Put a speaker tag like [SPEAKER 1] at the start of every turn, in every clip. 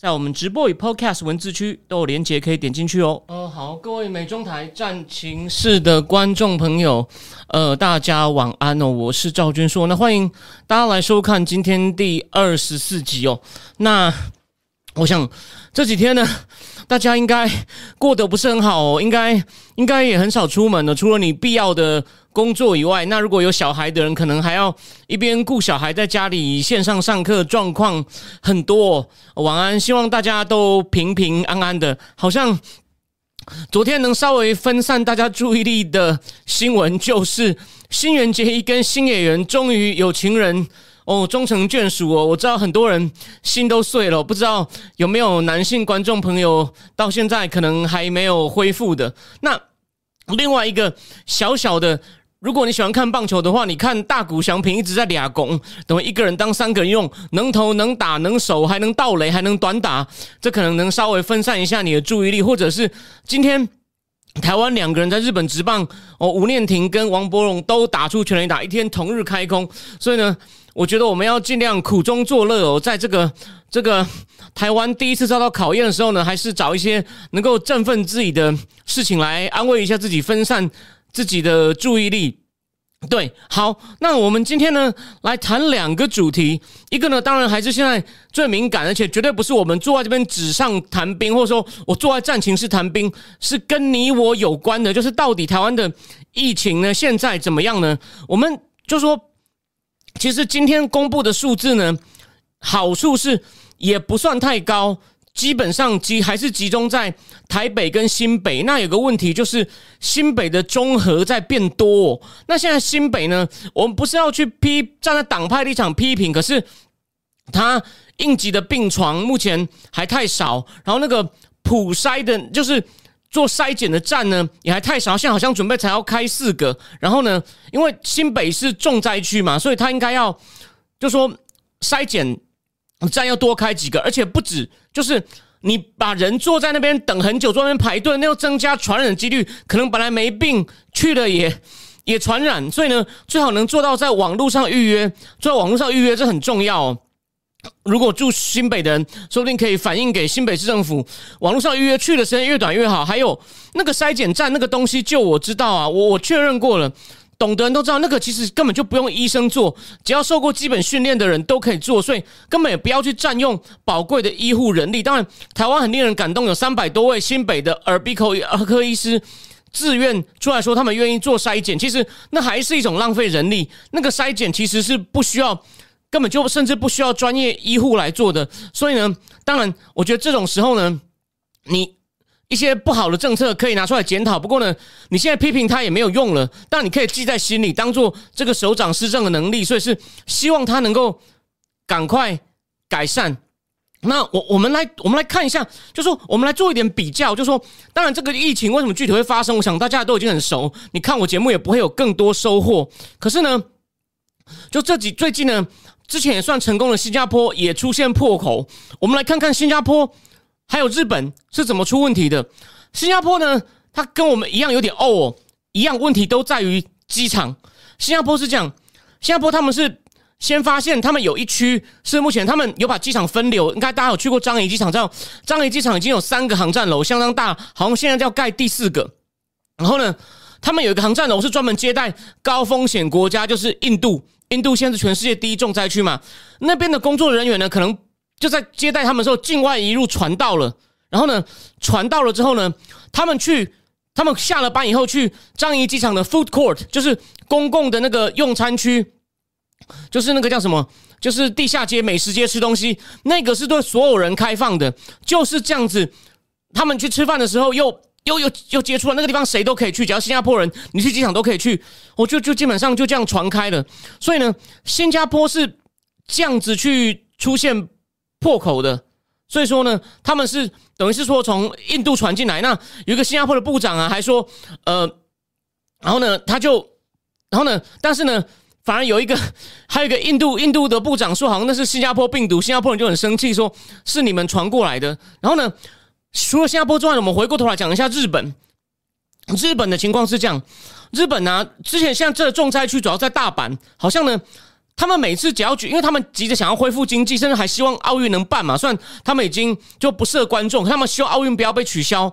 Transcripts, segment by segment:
[SPEAKER 1] 在我们直播与 Podcast 文字区都有连接，可以点进去哦。呃，好，各位美中台战情室的观众朋友，呃，大家晚安哦。我是赵君硕，那欢迎大家来收看今天第二十四集哦。那我想这几天呢，大家应该过得不是很好哦，应该应该也很少出门了，除了你必要的。工作以外，那如果有小孩的人，可能还要一边顾小孩，在家里线上上课，状况很多。晚安，希望大家都平平安安的。好像昨天能稍微分散大家注意力的新闻，就是新垣结衣跟新演员终于有情人哦，终成眷属哦。我知道很多人心都碎了，不知道有没有男性观众朋友到现在可能还没有恢复的。那另外一个小小的。如果你喜欢看棒球的话，你看大谷翔平一直在俩拱，等于一个人当三个人用，能投能打能守，还能倒雷，还能短打，这可能能稍微分散一下你的注意力。或者是今天台湾两个人在日本直棒哦，吴念婷跟王柏荣都打出全垒打，一天同日开工。所以呢，我觉得我们要尽量苦中作乐哦，在这个这个台湾第一次遭到考验的时候呢，还是找一些能够振奋自己的事情来安慰一下自己，分散。自己的注意力，对，好，那我们今天呢来谈两个主题，一个呢当然还是现在最敏感，而且绝对不是我们坐在这边纸上谈兵，或者说我坐在战情室谈兵，是跟你我有关的，就是到底台湾的疫情呢现在怎么样呢？我们就说，其实今天公布的数字呢，好处是也不算太高。基本上集还是集中在台北跟新北，那有个问题就是新北的综合在变多。那现在新北呢，我们不是要去批站在党派立场批评，可是他应急的病床目前还太少，然后那个普筛的，就是做筛检的站呢也还太少，现在好像准备才要开四个。然后呢，因为新北是重灾区嘛，所以他应该要就说筛检。站要多开几个，而且不止，就是你把人坐在那边等很久，坐在那边排队，那又增加传染几率，可能本来没病去了也也传染，所以呢，最好能做到在网络上预约，在网络上预约这很重要。如果住新北的人，说不定可以反映给新北市政府，网络上预约去的时间越短越好。还有那个筛检站那个东西，就我知道啊，我我确认过了。懂的人都知道，那个其实根本就不用医生做，只要受过基本训练的人都可以做，所以根本也不要去占用宝贵的医护人力。当然，台湾很令人感动，有三百多位新北的耳鼻口科医师自愿出来说他们愿意做筛检。其实那还是一种浪费人力，那个筛检其实是不需要，根本就甚至不需要专业医护来做的。所以呢，当然，我觉得这种时候呢，你。一些不好的政策可以拿出来检讨，不过呢，你现在批评他也没有用了。但你可以记在心里，当做这个首长施政的能力，所以是希望他能够赶快改善。那我我们来我们来看一下，就说我们来做一点比较，就说当然这个疫情为什么具体会发生，我想大家都已经很熟。你看我节目也不会有更多收获。可是呢，就这几最近呢，之前也算成功的新加坡也出现破口。我们来看看新加坡。还有日本是怎么出问题的？新加坡呢？它跟我们一样有点哦，一样问题都在于机场。新加坡是这样，新加坡他们是先发现他们有一区是目前他们有把机场分流，应该大家有去过樟宜机场，知道樟宜机场已经有三个航站楼，相当大，好像现在要盖第四个。然后呢，他们有一个航站楼是专门接待高风险国家，就是印度。印度现在是全世界第一重灾区嘛，那边的工作人员呢，可能。就在接待他们的时候，境外一路传到了，然后呢，传到了之后呢，他们去，他们下了班以后去樟宜机场的 food court，就是公共的那个用餐区，就是那个叫什么，就是地下街美食街吃东西，那个是对所有人开放的，就是这样子。他们去吃饭的时候，又又又又接触了那个地方，谁都可以去，只要新加坡人，你去机场都可以去。我就就基本上就这样传开了。所以呢，新加坡是这样子去出现。破口的，所以说呢，他们是等于是说从印度传进来。那有一个新加坡的部长啊，还说，呃，然后呢，他就，然后呢，但是呢，反而有一个，还有一个印度印度的部长说，好像那是新加坡病毒，新加坡人就很生气，说是你们传过来的。然后呢，除了新加坡之外，我们回过头来讲一下日本。日本的情况是这样，日本呢，之前像这重灾区主要在大阪，好像呢。他们每次只要举，因为他们急着想要恢复经济，甚至还希望奥运能办嘛。虽然他们已经就不设观众，他们希望奥运不要被取消。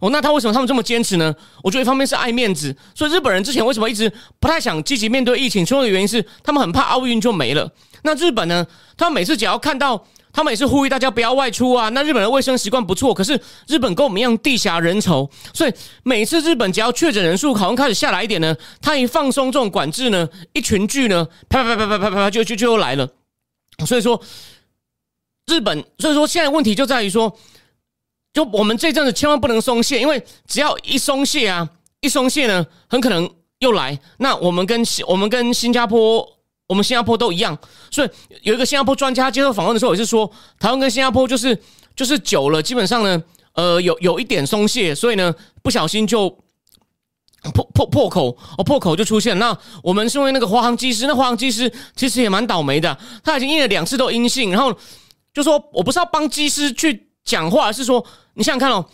[SPEAKER 1] 哦，那他为什么他们这么坚持呢？我觉得一方面是爱面子，所以日本人之前为什么一直不太想积极面对疫情？其中的原因是他们很怕奥运就没了。那日本呢？他们每次只要看到。他们也是呼吁大家不要外出啊。那日本的卫生习惯不错，可是日本跟我们一样地狭人稠，所以每次日本只要确诊人数好像开始下来一点呢，他一放松这种管制呢，一群聚呢，啪啪啪啪啪啪啪就就就又来了。所以说，日本，所以说现在问题就在于说，就我们这阵子千万不能松懈，因为只要一松懈啊，一松懈呢，很可能又来。那我们跟我们跟新加坡。我们新加坡都一样，所以有一个新加坡专家接受访问的时候也是说，台湾跟新加坡就是就是久了，基本上呢，呃，有有一点松懈，所以呢，不小心就破破破口哦，破口就出现。那我们身为那个华航机师，那华航机师其实也蛮倒霉的，他已经验了两次都阴性，然后就说我不是要帮机师去讲话，是说你想想看哦。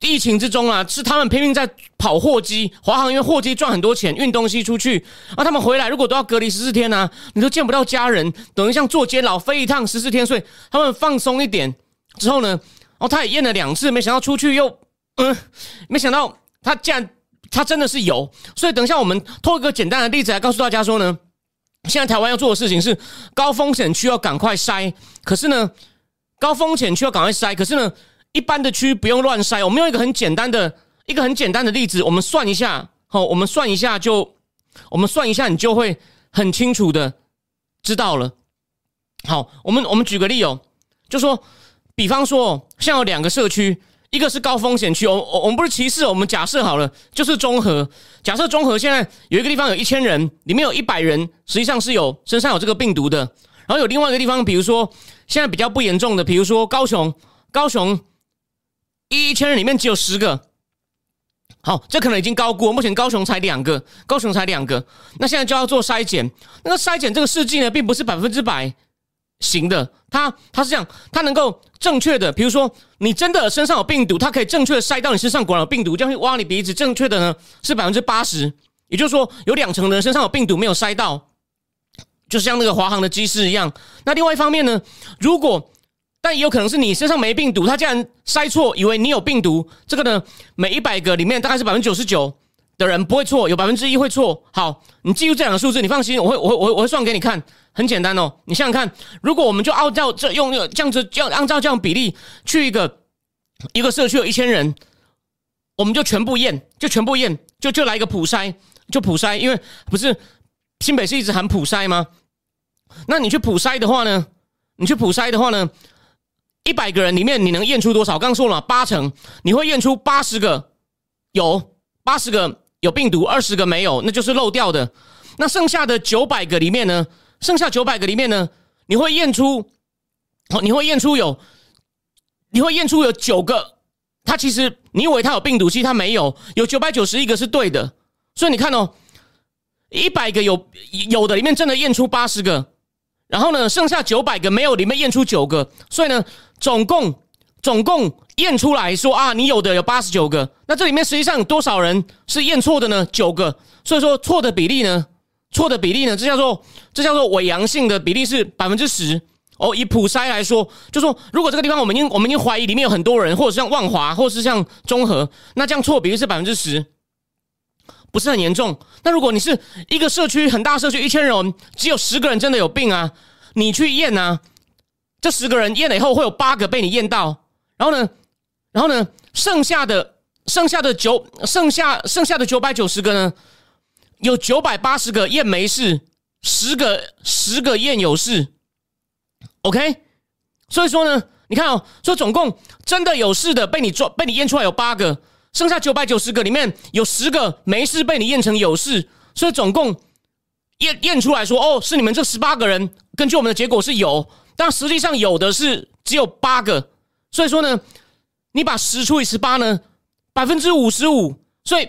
[SPEAKER 1] 疫情之中啊，是他们拼命在跑货机，华航因为货机赚很多钱，运东西出去，啊，他们回来如果都要隔离十四天呢，你都见不到家人，等于像坐监牢飞一趟十四天，所以他们放松一点之后呢，哦，他也验了两次，没想到出去又，嗯，没想到他竟然他真的是有，所以等一下我们透一个简单的例子来告诉大家说呢，现在台湾要做的事情是高风险区要赶快筛，可是呢，高风险区要赶快筛，可是呢。一般的区不用乱筛，我们用一个很简单的一个很简单的例子，我们算一下，好，我们算一下就，我们算一下，你就会很清楚的知道了。好，我们我们举个例哦，就说，比方说，像有两个社区，一个是高风险区，我我我们不是歧视，我们假设好了，就是中和，假设中和现在有一个地方有一千人，里面有一百人实际上是有身上有这个病毒的，然后有另外一个地方，比如说现在比较不严重的，比如说高雄，高雄。一千人里面只有十个，好，这可能已经高估。目前高雄才两个，高雄才两个，那现在就要做筛检。那个筛检这个试剂呢，并不是百分之百行的，它它是这样，它能够正确的，比如说你真的身上有病毒，它可以正确的筛到你身上果然有病毒，这样去挖你鼻子，正确的呢是百分之八十，也就是说有两成人身上有病毒没有筛到，就像那个华航的机师一样。那另外一方面呢，如果但也有可能是你身上没病毒，他竟然筛错，以为你有病毒。这个呢，每一百个里面大概是百分之九十九的人不会错，有百分之一会错。好，你记住这两个数字，你放心，我会我会我会我会算给你看，很简单哦。你想想看，如果我们就按照这用这样子这样按照这样比例去一个一个社区有一千人，我们就全部验，就全部验，就就来一个普筛，就普筛，因为不是新北市一直喊普筛吗？那你去普筛的话呢？你去普筛的话呢？一百个人里面，你能验出多少？刚说了八成，你会验出八十个有，八十个有病毒，二十个没有，那就是漏掉的。那剩下的九百个里面呢？剩下九百个里面呢？你会验出，你会验出有，你会验出有九个，他其实你以为他有病毒，其实他没有，有九百九十一个是对的。所以你看哦，一百个有有的里面真的验出八十个。然后呢，剩下九百个没有，里面验出九个，所以呢，总共总共验出来说啊，你有的有八十九个，那这里面实际上多少人是验错的呢？九个，所以说错的比例呢，错的比例呢，这叫做这叫做伪阳性的比例是百分之十哦。以普筛来说，就说如果这个地方我们已经我们已经怀疑里面有很多人，或者像万华，或者是像中和，那这样错比例是百分之十。不是很严重。那如果你是一个社区很大社区，一千人，只有十个人真的有病啊，你去验啊，这十个人验了以后，会有八个被你验到。然后呢，然后呢，剩下的剩下的九剩下剩下的九百九十个呢，有九百八十个验没事，十个十个验有事。OK，所以说呢，你看哦，说总共真的有事的被你做被你验出来有八个。剩下九百九十个里面有十个没事被你验成有事，所以总共验验出来说哦，是你们这十八个人，根据我们的结果是有，但实际上有的是只有八个，所以说呢，你把十除以十八呢，百分之五十五，所以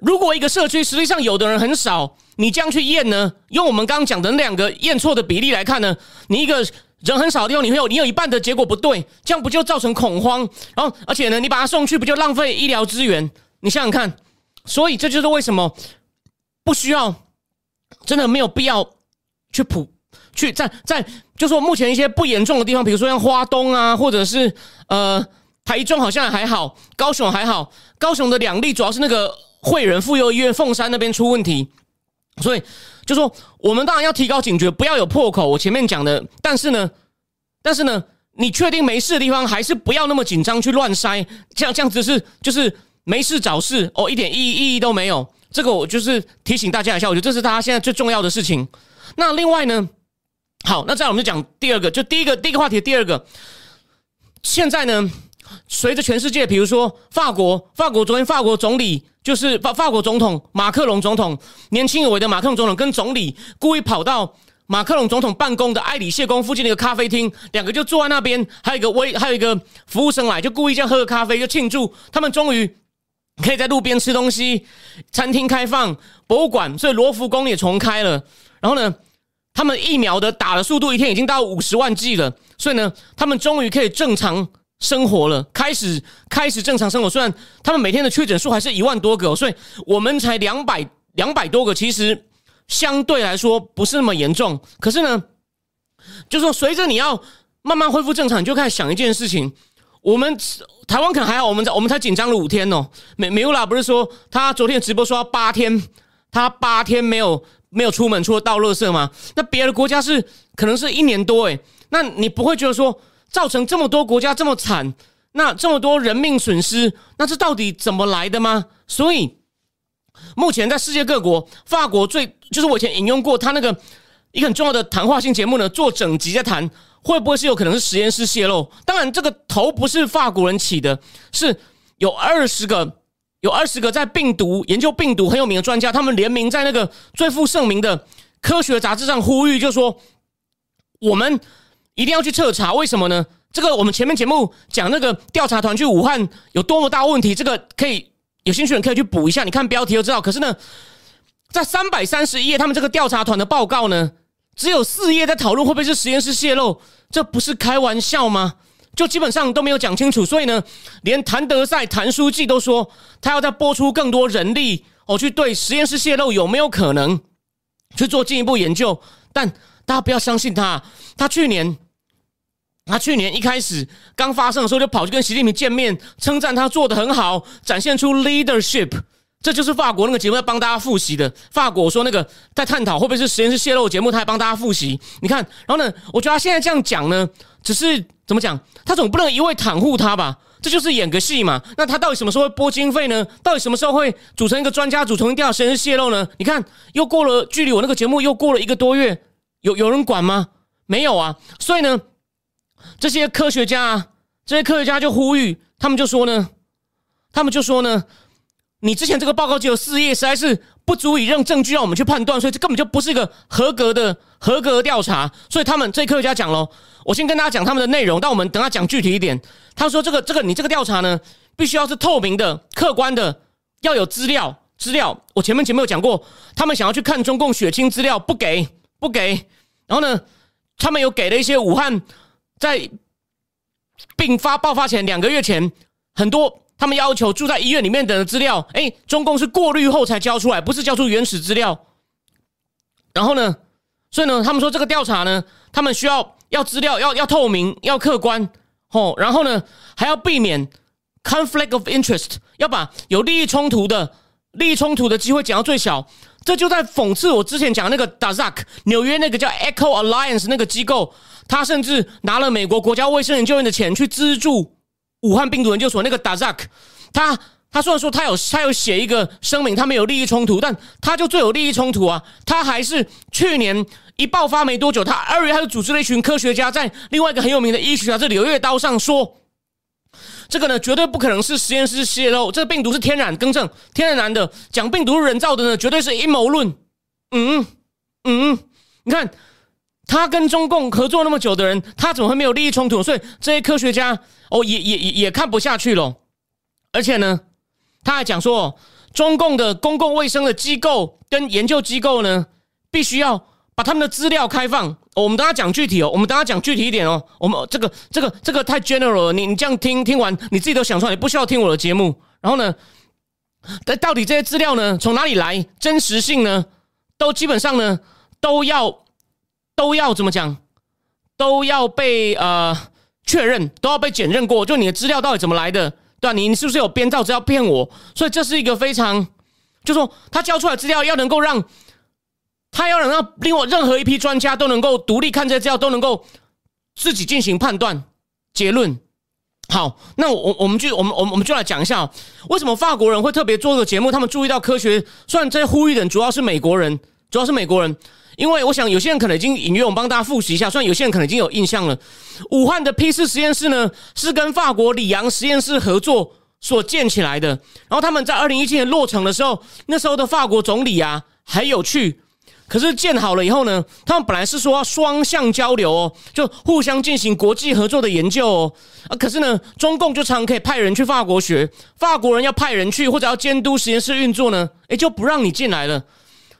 [SPEAKER 1] 如果一个社区实际上有的人很少，你这样去验呢？用我们刚刚讲的两个验错的比例来看呢，你一个人很少的地方，你会有你有一半的结果不对，这样不就造成恐慌？然后而且呢，你把他送去，不就浪费医疗资源？你想想看，所以这就是为什么不需要，真的没有必要去普去在在，就说目前一些不严重的地方，比如说像花东啊，或者是呃台中好像还好，高雄还好，高雄的两例主要是那个惠仁妇幼医院凤山那边出问题，所以就说我们当然要提高警觉，不要有破口。我前面讲的，但是呢，但是呢，你确定没事的地方，还是不要那么紧张去乱塞，这样这样子是就是。没事找事哦，一点意义意义都没有。这个我就是提醒大家一下，我觉得这是大家现在最重要的事情。那另外呢，好，那再我们就讲第二个，就第一个第一个话题，第二个，现在呢，随着全世界，比如说法国，法国昨天法国总理就是法法国总统马克龙总统，年轻有为的马克龙总统跟总理故意跑到马克龙总统办公的埃里谢宫附近的一个咖啡厅，两个就坐在那边，还有一个微还有一个服务生来，就故意这样喝个咖啡，就庆祝他们终于。可以在路边吃东西，餐厅开放，博物馆，所以罗浮宫也重开了。然后呢，他们疫苗的打的速度一天已经到五十万剂了，所以呢，他们终于可以正常生活了，开始开始正常生活。虽然他们每天的确诊数还是一万多个，所以我们才两百两百多个，其实相对来说不是那么严重。可是呢，就说随着你要慢慢恢复正常，你就开始想一件事情。我们台湾可能还好，我们在我们才紧张了五天哦。美美乌拉不是说他昨天直播说八天，他八天没有没有出门，除了倒垃圾吗？那别的国家是可能是一年多诶。那你不会觉得说造成这么多国家这么惨，那这么多人命损失，那这到底怎么来的吗？所以目前在世界各国，法国最就是我以前引用过他那个一个很重要的谈话性节目呢，做整集在谈。会不会是有可能是实验室泄露？当然，这个头不是法国人起的，是有二十个有二十个在病毒研究病毒很有名的专家，他们联名在那个最负盛名的科学杂志上呼吁，就说我们一定要去彻查，为什么呢？这个我们前面节目讲那个调查团去武汉有多么大问题，这个可以有兴趣的人可以去补一下，你看标题就知道。可是呢，在三百三十页，他们这个调查团的报告呢？只有四页在讨论会不会是实验室泄露，这不是开玩笑吗？就基本上都没有讲清楚，所以呢，连谭德赛谭书记都说他要再拨出更多人力哦，去对实验室泄露有没有可能去做进一步研究。但大家不要相信他，他去年他去年一开始刚发生的时候就跑去跟习近平见面，称赞他做的很好，展现出 leadership。这就是法国那个节目在帮大家复习的。法国说那个在探讨会不会是实验室泄露节目，他还帮大家复习。你看，然后呢，我觉得他现在这样讲呢，只是怎么讲？他总不能一味袒护他吧？这就是演个戏嘛。那他到底什么时候会拨经费呢？到底什么时候会组成一个专家组成调查实验室泄露呢？你看，又过了距离我那个节目又过了一个多月，有有人管吗？没有啊。所以呢，这些科学家，这些科学家就呼吁，他们就说呢，他们就说呢。你之前这个报告只有四页，实在是不足以让证据让我们去判断，所以这根本就不是一个合格的合格调查。所以他们这科学家讲喽，我先跟大家讲他们的内容，但我们等下讲具体一点。他说这个这个你这个调查呢，必须要是透明的、客观的，要有资料资料。我前面前面有讲过，他们想要去看中共血清资料，不给不给。然后呢，他们有给了一些武汉在病发爆发前两个月前很多。他们要求住在医院里面的资料，哎，中共是过滤后才交出来，不是交出原始资料。然后呢，所以呢，他们说这个调查呢，他们需要要资料要要透明要客观哦，然后呢还要避免 conflict of interest，要把有利益冲突的利益冲突的机会减到最小。这就在讽刺我之前讲那个 Dazak 纽约那个叫 Echo Alliance 那个机构，他甚至拿了美国国家卫生研究院的钱去资助。武汉病毒研究所那个 Dazak，他他虽然说他有他有写一个声明，他没有利益冲突，但他就最有利益冲突啊！他还是去年一爆发没多久，他二月他就组织了一群科学家在另外一个很有名的医学杂志《柳叶刀》上说，这个呢绝对不可能是实验室泄露，这个病毒是天然更正天然的，讲病毒是人造的呢，绝对是阴谋论。嗯嗯，你看。他跟中共合作那么久的人，他怎么会没有利益冲突？所以这些科学家哦，也也也也看不下去了。而且呢，他还讲说，中共的公共卫生的机构跟研究机构呢，必须要把他们的资料开放。我们等下讲具体哦，我们等下讲具体一点哦。我们这个这个这个太 general 了，你你这样听听完，你自己都想出来，你不需要听我的节目。然后呢，但到底这些资料呢，从哪里来？真实性呢，都基本上呢，都要都要怎么讲？都要被呃确认，都要被检认过。就你的资料到底怎么来的？对吧？你你是不是有编造资料骗我？所以这是一个非常，就说他交出来资料要能够让，他要能让另外任何一批专家都能够独立看这些资料，都能够自己进行判断结论。好，那我我们就我们我们我们就来讲一下，为什么法国人会特别做这个节目？他们注意到科学，虽然这些呼吁人主要是美国人，主要是美国人。因为我想有些人可能已经隐约，我们帮大家复习一下。虽然有些人可能已经有印象了，武汉的 P 四实验室呢是跟法国里昂实验室合作所建起来的。然后他们在二零一七年落成的时候，那时候的法国总理啊还有去。可是建好了以后呢，他们本来是说要双向交流哦，就互相进行国际合作的研究哦。啊，可是呢，中共就常可以派人去法国学，法国人要派人去或者要监督实验室运作呢，诶，就不让你进来了。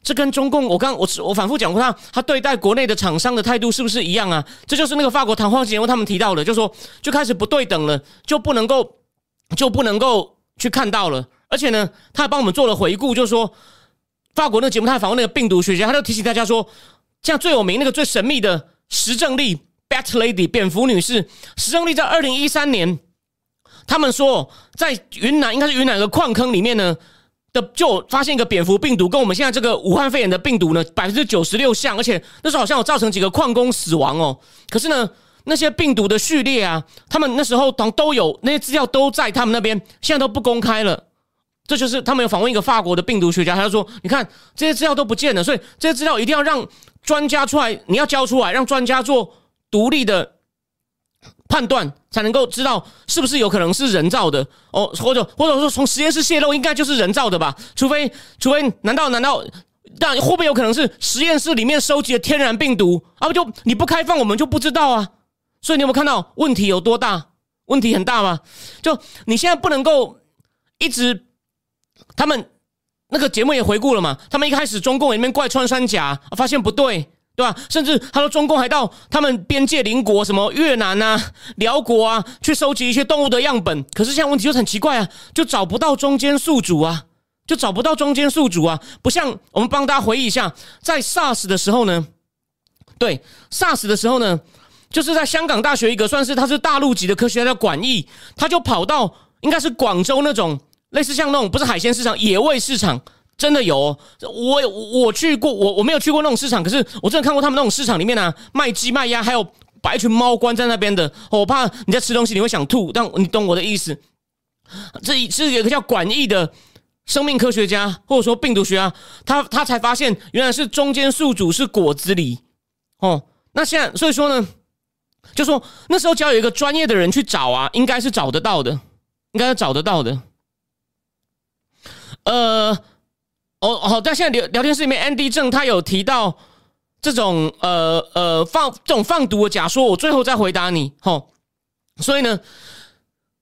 [SPEAKER 1] 这跟中共，我刚我我反复讲过，他他对待国内的厂商的态度是不是一样啊？这就是那个法国谈话节目他们提到的，就说就开始不对等了，就不能够就不能够去看到了。而且呢，他还帮我们做了回顾，就说法国那个节目，他访问那个病毒学家，他就提醒大家说，像最有名那个最神秘的石正丽 （Bat Lady） 蝙蝠女士，石正丽在二零一三年，他们说在云南应该是云南一个矿坑里面呢。的就发现一个蝙蝠病毒，跟我们现在这个武汉肺炎的病毒呢，百分之九十六像，而且那时候好像有造成几个矿工死亡哦。可是呢，那些病毒的序列啊，他们那时候都都有那些资料都在他们那边，现在都不公开了。这就是他们有访问一个法国的病毒学家，他就说：“你看这些资料都不见了，所以这些资料一定要让专家出来，你要交出来，让专家做独立的。”判断才能够知道是不是有可能是人造的哦，或者或者说从实验室泄露应该就是人造的吧？除非除非难道难道那会不会有可能是实验室里面收集的天然病毒啊？不就你不开放我们就不知道啊？所以你有没有看到问题有多大？问题很大吗？就你现在不能够一直他们那个节目也回顾了嘛？他们一开始中共里面怪穿山甲，发现不对。对吧？甚至他说中共还到他们边界邻国，什么越南啊、辽国啊，去收集一些动物的样本。可是现在问题就很奇怪啊，就找不到中间宿主啊，就找不到中间宿主啊。不像我们帮大家回忆一下，在 SARS 的时候呢，对 SARS 的时候呢，就是在香港大学一个算是他是大陆级的科学家叫管义，他就跑到应该是广州那种类似像那种不是海鲜市场，野味市场。真的有，我我去过，我我没有去过那种市场，可是我真的看过他们那种市场里面呢，卖鸡卖鸭，还有把一群猫关在那边的。我怕你在吃东西你会想吐，但你懂我的意思。这是一个叫管义的生命科学家，或者说病毒学家，他他才发现原来是中间宿主是果子狸。哦，那现在所以说呢，就说那时候只要有一个专业的人去找啊，应该是找得到的，应该是找得到的。呃。哦，好，在现在聊聊天室里面，Andy 正他有提到这种呃呃放这种放毒的假说，我最后再回答你，吼。所以呢，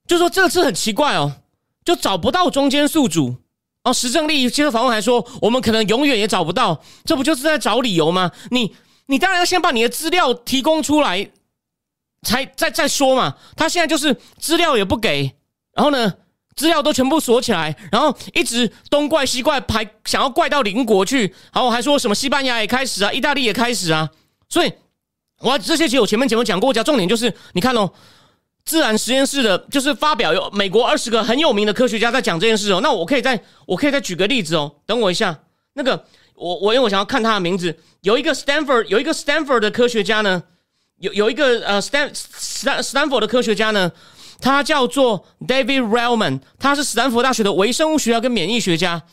[SPEAKER 1] 就说这次很奇怪哦，就找不到中间宿主哦。石正丽接受访问还说，我们可能永远也找不到，这不就是在找理由吗？你你当然要先把你的资料提供出来，才再再说嘛。他现在就是资料也不给，然后呢？资料都全部锁起来，然后一直东怪西怪，还想要怪到邻国去，然后还说什么西班牙也开始啊，意大利也开始啊，所以我这些其实我前面节目讲过，讲重点就是你看哦，自然实验室的，就是发表有美国二十个很有名的科学家在讲这件事哦，那我可以再我可以再举个例子哦，等我一下，那个我我因为我想要看他的名字，有一个 Stanford 有一个 Stanford 的科学家呢，有有一个呃 Stan Stan Stanford 的科学家呢。他叫做 David Relman，他是斯坦福大学的微生物学家跟免疫学家。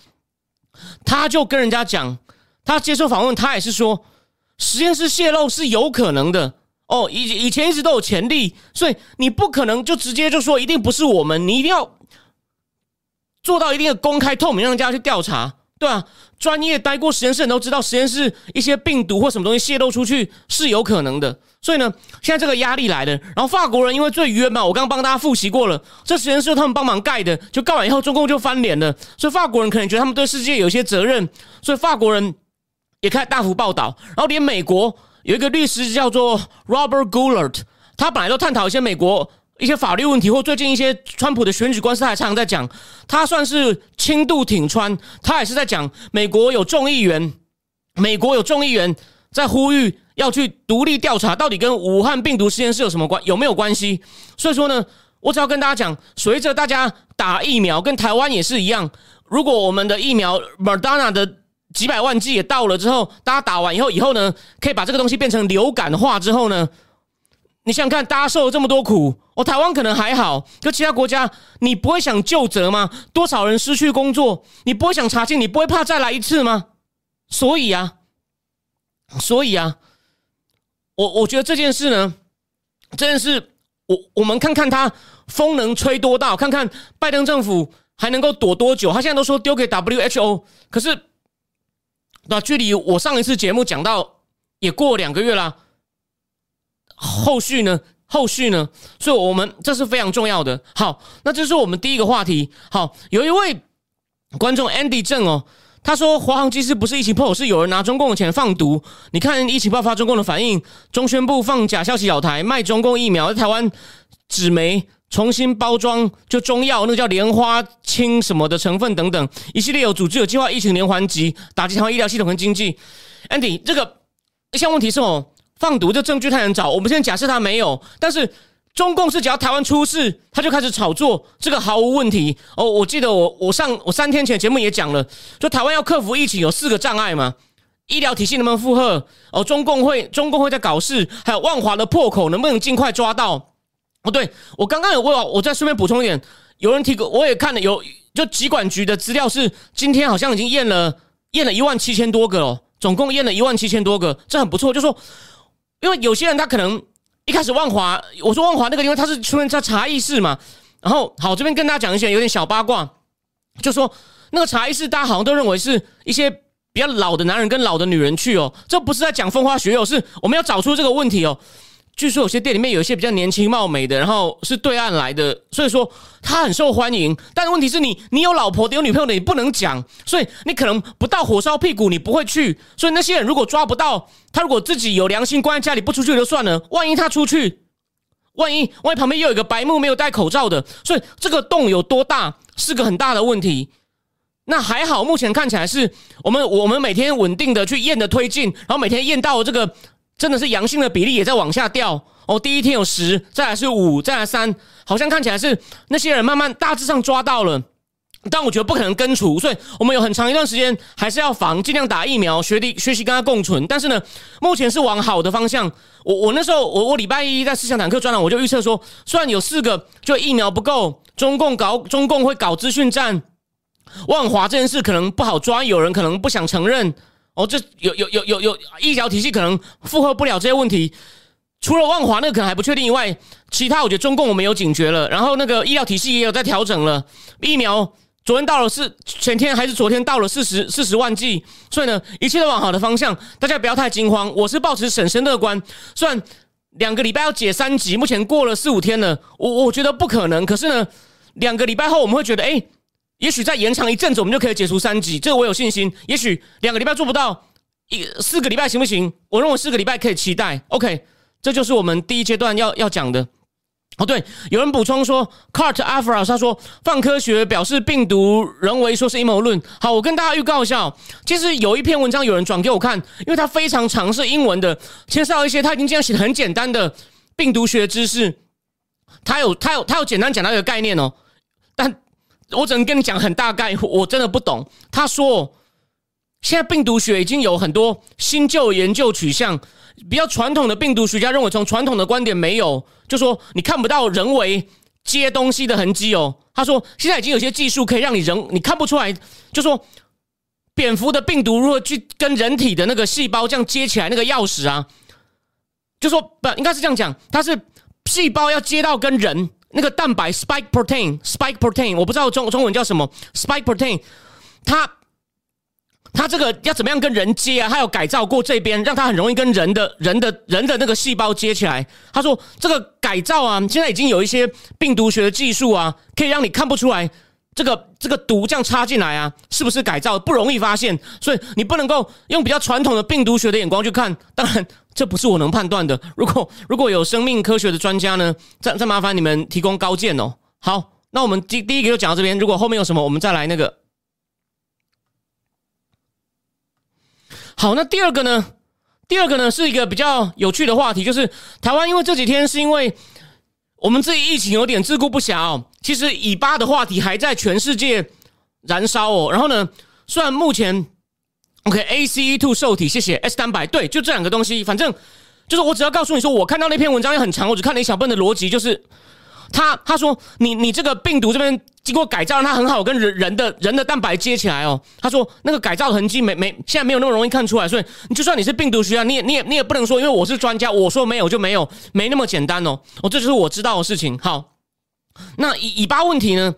[SPEAKER 1] 他就跟人家讲，他接受访问，他也是说实验室泄露是有可能的哦，以以前一直都有潜力，所以你不可能就直接就说一定不是我们，你一定要做到一定的公开透明，让人家去调查。对啊，专业待过实验室人都知道，实验室一些病毒或什么东西泄露出去是有可能的。所以呢，现在这个压力来了，然后法国人因为最冤嘛，我刚刚帮大家复习过了，这实验室他们帮忙盖的，就盖完以后，中共就翻脸了。所以法国人可能觉得他们对世界有一些责任，所以法国人也开始大幅报道。然后连美国有一个律师叫做 Robert Goulart，他本来都探讨一些美国。一些法律问题，或最近一些川普的选举官司，还常常在讲，他算是轻度挺川，他也是在讲美国有众议员，美国有众议员在呼吁要去独立调查，到底跟武汉病毒实验室有什么关，有没有关系？所以说呢，我只要跟大家讲，随着大家打疫苗，跟台湾也是一样，如果我们的疫苗 Moderna 的几百万剂也到了之后，大家打完以后，以后呢，可以把这个东西变成流感化之后呢？你想看，大家受了这么多苦，我台湾可能还好，可其他国家，你不会想就责吗？多少人失去工作，你不会想查清，你不会怕再来一次吗？所以啊，所以啊，我我觉得这件事呢，这件事，我我们看看他风能吹多大，看看拜登政府还能够躲多久。他现在都说丢给 WHO，可是那距离我上一次节目讲到也过两个月了。后续呢？后续呢？所以，我们这是非常重要的。好，那这是我们第一个话题。好，有一位观众 Andy 郑哦，他说华航机师不是疫情破，是有人拿中共的钱放毒。你看疫情爆发，中共的反应，中宣部放假消息咬台，卖中共疫苗，在台湾纸媒重新包装，就中药那个叫莲花清什么的成分等等，一系列有组织有计划疫情连环击，打击台湾医疗系统跟经济。Andy，这个一项问题是哦。放毒的证据太难找，我们现在假设他没有，但是中共是只要台湾出事，他就开始炒作，这个毫无问题哦。我记得我我上我三天前节目也讲了，说台湾要克服疫情有四个障碍嘛，医疗体系能不能负荷？哦，中共会中共会在搞事，还有万华的破口能不能尽快抓到？哦，对我刚刚有问，我再顺便补充一点，有人提过，我也看了有，就疾管局的资料是今天好像已经验了验了一万七千多个哦，总共验了一万七千多个，这很不错，就说。因为有些人他可能一开始万华，我说万华那个，因为他是出现在茶艺室嘛。然后好，这边跟大家讲一些有点小八卦，就说那个茶艺室，大家好像都认为是一些比较老的男人跟老的女人去哦，这不是在讲风花雪月，是我们要找出这个问题哦。据说有些店里面有一些比较年轻貌美的，然后是对岸来的，所以说他很受欢迎。但问题是你，你有老婆的、有女朋友的，你不能讲，所以你可能不到火烧屁股，你不会去。所以那些人如果抓不到他，如果自己有良心，关在家里不出去就算了。万一他出去，万一万一旁边又有一个白目没有戴口罩的，所以这个洞有多大是个很大的问题。那还好，目前看起来是我们我们每天稳定的去验的推进，然后每天验到这个。真的是阳性的比例也在往下掉哦。第一天有十，再来是五，再来三，好像看起来是那些人慢慢大致上抓到了，但我觉得不可能根除，所以我们有很长一段时间还是要防，尽量打疫苗，学习学习跟他共存。但是呢，目前是往好的方向。我我那时候我我礼拜一在思想坦克专栏，我就预测说，虽然有四个就疫苗不够，中共搞中共会搞资讯战，万华这件事可能不好抓，有人可能不想承认。哦，这有有有有有医疗体系可能负荷不了这些问题，除了万华那个可能还不确定以外，其他我觉得中共我们有警觉了，然后那个医疗体系也有在调整了。疫苗昨天到了是前天还是昨天到了四十四十万剂，所以呢一切都往好的方向，大家不要太惊慌。我是保持审慎乐观，虽然两个礼拜要解三级，目前过了四五天了，我我觉得不可能，可是呢两个礼拜后我们会觉得哎。也许再延长一阵子，我们就可以解除三级，这个我有信心。也许两个礼拜做不到，一四个礼拜行不行？我认为四个礼拜可以期待。OK，这就是我们第一阶段要要讲的。哦，对，有人补充说，Cart Afra 他说放科学表示病毒人为说是阴谋论。好，我跟大家预告一下哦，其实有一篇文章有人转给我看，因为它非常长，是英文的，介绍一些他已经这样写的很简单的病毒学知识。他有他有他有简单讲到一个概念哦，但。我只能跟你讲很大概，我真的不懂。他说，现在病毒学已经有很多新旧研究取向，比较传统的病毒学家认为，从传统的观点没有，就说你看不到人为接东西的痕迹哦。他说，现在已经有些技术可以让你人你看不出来，就说蝙蝠的病毒如何去跟人体的那个细胞这样接起来，那个钥匙啊，就说不应该是这样讲，它是细胞要接到跟人。那个蛋白 spike protein spike protein 我不知道中中文叫什么 spike protein，它他这个要怎么样跟人接啊？他有改造过这边，让他很容易跟人的人的人的那个细胞接起来。他说这个改造啊，现在已经有一些病毒学的技术啊，可以让你看不出来这个这个毒这样插进来啊，是不是改造？不容易发现，所以你不能够用比较传统的病毒学的眼光去看。当然，这不是我能判断的。如果如果有生命科学的专家呢，再再麻烦你们提供高见哦。好，那我们第第一个就讲到这边。如果后面有什么，我们再来那个。好，那第二个呢？第二个呢是一个比较有趣的话题，就是台湾因为这几天是因为我们自己疫情有点自顾不暇哦。其实以巴的话题还在全世界燃烧哦。然后呢，虽然目前 OK ACE two 受体，谢谢 S 三百，对，就这两个东西，反正就是我只要告诉你说，我看到那篇文章也很长，我只看了一小半的逻辑，就是。他他说你你这个病毒这边经过改造，它很好跟人人的人的蛋白接起来哦。他说那个改造痕迹没没现在没有那么容易看出来，所以你就算你是病毒学家，你也你也你也不能说，因为我是专家，我说没有就没有，没那么简单哦。哦，这就是我知道的事情。好，那以以巴问题呢？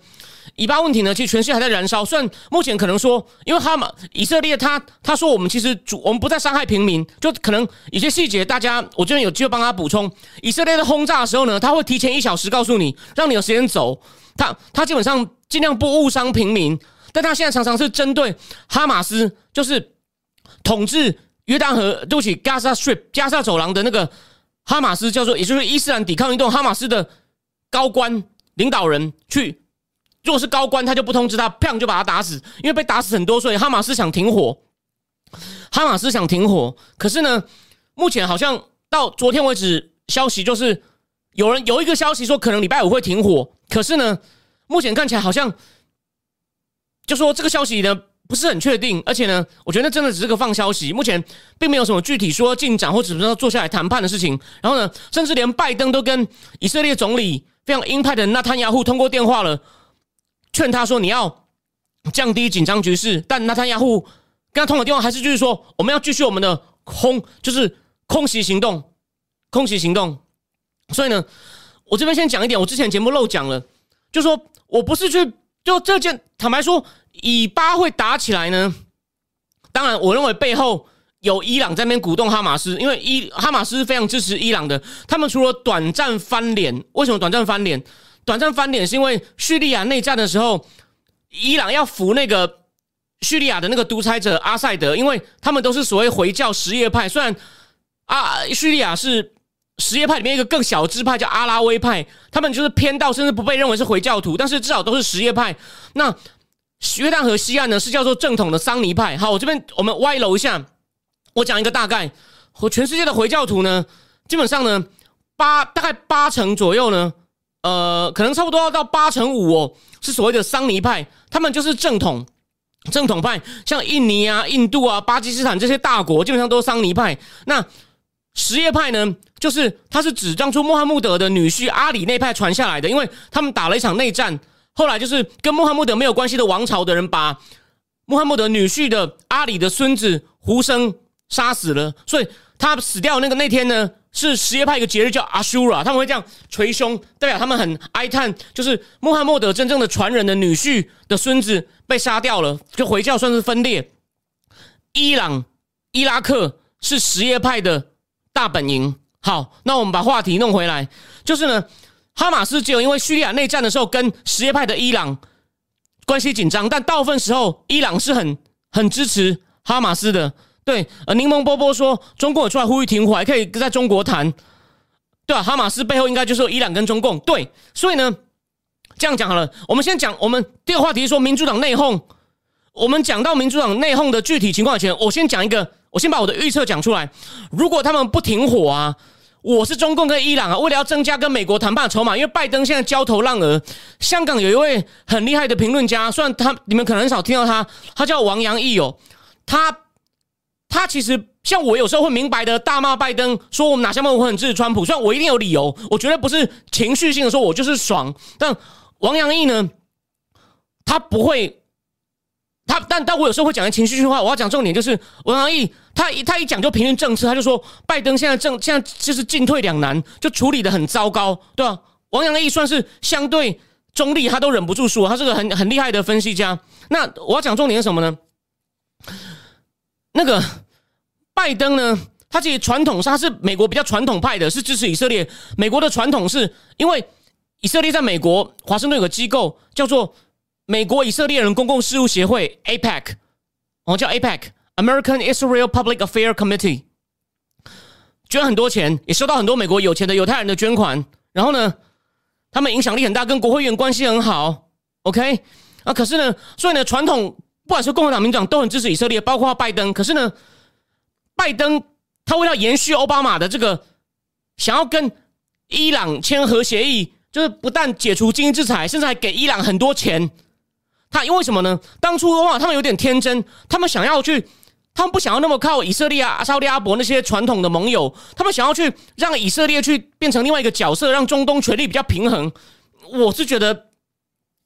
[SPEAKER 1] 以巴问题呢，其实全世界还在燃烧。虽然目前可能说，因为哈马以色列他他说我们其实主我们不再伤害平民，就可能有些细节大家我这边有机会帮他补充。以色列的轰炸的时候呢，他会提前一小时告诉你，让你有时间走。他他基本上尽量不误伤平民，但他现在常常是针对哈马斯，就是统治约旦河对不起加沙 strip 加沙走廊的那个哈马斯，叫做也就是伊斯兰抵抗运动哈马斯的高官领导人去。如果是高官，他就不通知他，砰就把他打死，因为被打死很多，所以哈马斯想停火。哈马斯想停火，可是呢，目前好像到昨天为止，消息就是有人有一个消息说，可能礼拜五会停火。可是呢，目前看起来好像就说这个消息呢不是很确定，而且呢，我觉得真的只是个放消息，目前并没有什么具体说进展或者是说坐下来谈判的事情。然后呢，甚至连拜登都跟以色列总理非常鹰派的纳坦雅胡通过电话了。劝他说：“你要降低紧张局势。”但纳坦雅胡跟他通了电话，还是就是说：“我们要继续我们的空，就是空袭行动，空袭行动。”所以呢，我这边先讲一点，我之前节目漏讲了，就说我不是去就这件，坦白说，以巴会打起来呢。当然，我认为背后有伊朗在那边鼓动哈马斯，因为伊哈马斯非常支持伊朗的。他们除了短暂翻脸，为什么短暂翻脸？短暂翻脸是因为叙利亚内战的时候，伊朗要扶那个叙利亚的那个独裁者阿塞德，因为他们都是所谓回教什叶派。虽然啊，叙利亚是什叶派里面一个更小支派，叫阿拉维派，他们就是偏道，甚至不被认为是回教徒，但是至少都是什叶派。那约旦河西岸呢，是叫做正统的桑尼派。好，我这边我们歪楼一下，我讲一个大概，和全世界的回教徒呢，基本上呢，八大概八成左右呢。呃，可能差不多要到八成五哦，是所谓的桑尼派，他们就是正统正统派，像印尼啊、印度啊、巴基斯坦这些大国，基本上都是桑尼派。那什叶派呢，就是他是指当初穆罕默德的女婿阿里那派传下来的，因为他们打了一场内战，后来就是跟穆罕默德没有关系的王朝的人，把穆罕默德女婿的阿里的孙子胡生杀死了，所以他死掉那个那天呢。是什叶派一个节日叫阿修拉，他们会这样捶胸，代表他们很哀叹，就是穆罕默德真正的传人的女婿的孙子被杀掉了，就回教算是分裂。伊朗、伊拉克是什叶派的大本营。好，那我们把话题弄回来，就是呢，哈马斯只有因为叙利亚内战的时候跟什叶派的伊朗关系紧张，但大部分时候伊朗是很很支持哈马斯的。对，呃，柠檬波波说，中共有出来呼吁停火，还可以在中国谈，对吧？哈马斯背后应该就是伊朗跟中共。对，所以呢，这样讲好了，我们先讲我们第二个话题，说民主党内讧。我们讲到民主党内讧的具体情况前，我先讲一个，我先把我的预测讲出来。如果他们不停火啊，我是中共跟伊朗啊，为了要增加跟美国谈判的筹码，因为拜登现在焦头烂额。香港有一位很厉害的评论家，虽然他你们可能很少听到他，他叫王阳义哦，他。他其实像我有时候会明白的大骂拜登，说我们哪项部分很支持川普，虽然我一定有理由，我绝对不是情绪性的说，我就是爽。但王阳义呢，他不会，他但但我有时候会讲些情绪性话。我要讲重点，就是王阳义他一他一讲就评论政策，他就说拜登现在政现在就是进退两难，就处理的很糟糕，对吧？王阳义算是相对中立，他都忍不住说，他是个很很厉害的分析家。那我要讲重点是什么呢？那个拜登呢，他其实传统上是美国比较传统派的，是支持以色列。美国的传统是因为以色列在美国华盛顿有个机构叫做美国以色列人公共事务协会 （APEC），哦，叫 APEC（American Israel Public Affairs Committee），捐很多钱，也收到很多美国有钱的犹太人的捐款。然后呢，他们影响力很大，跟国会议员关系很好。OK，啊，可是呢，所以呢，传统不管是共和党、民主党都很支持以色列，包括拜登。可是呢，拜登他为了延续奥巴马的这个，想要跟伊朗签核协议。就是不但解除经济制裁，甚至还给伊朗很多钱。他因为什么呢？当初的话，他们有点天真，他们想要去，他们不想要那么靠以色列啊、沙利阿伯那些传统的盟友，他们想要去让以色列去变成另外一个角色，让中东权力比较平衡。我是觉得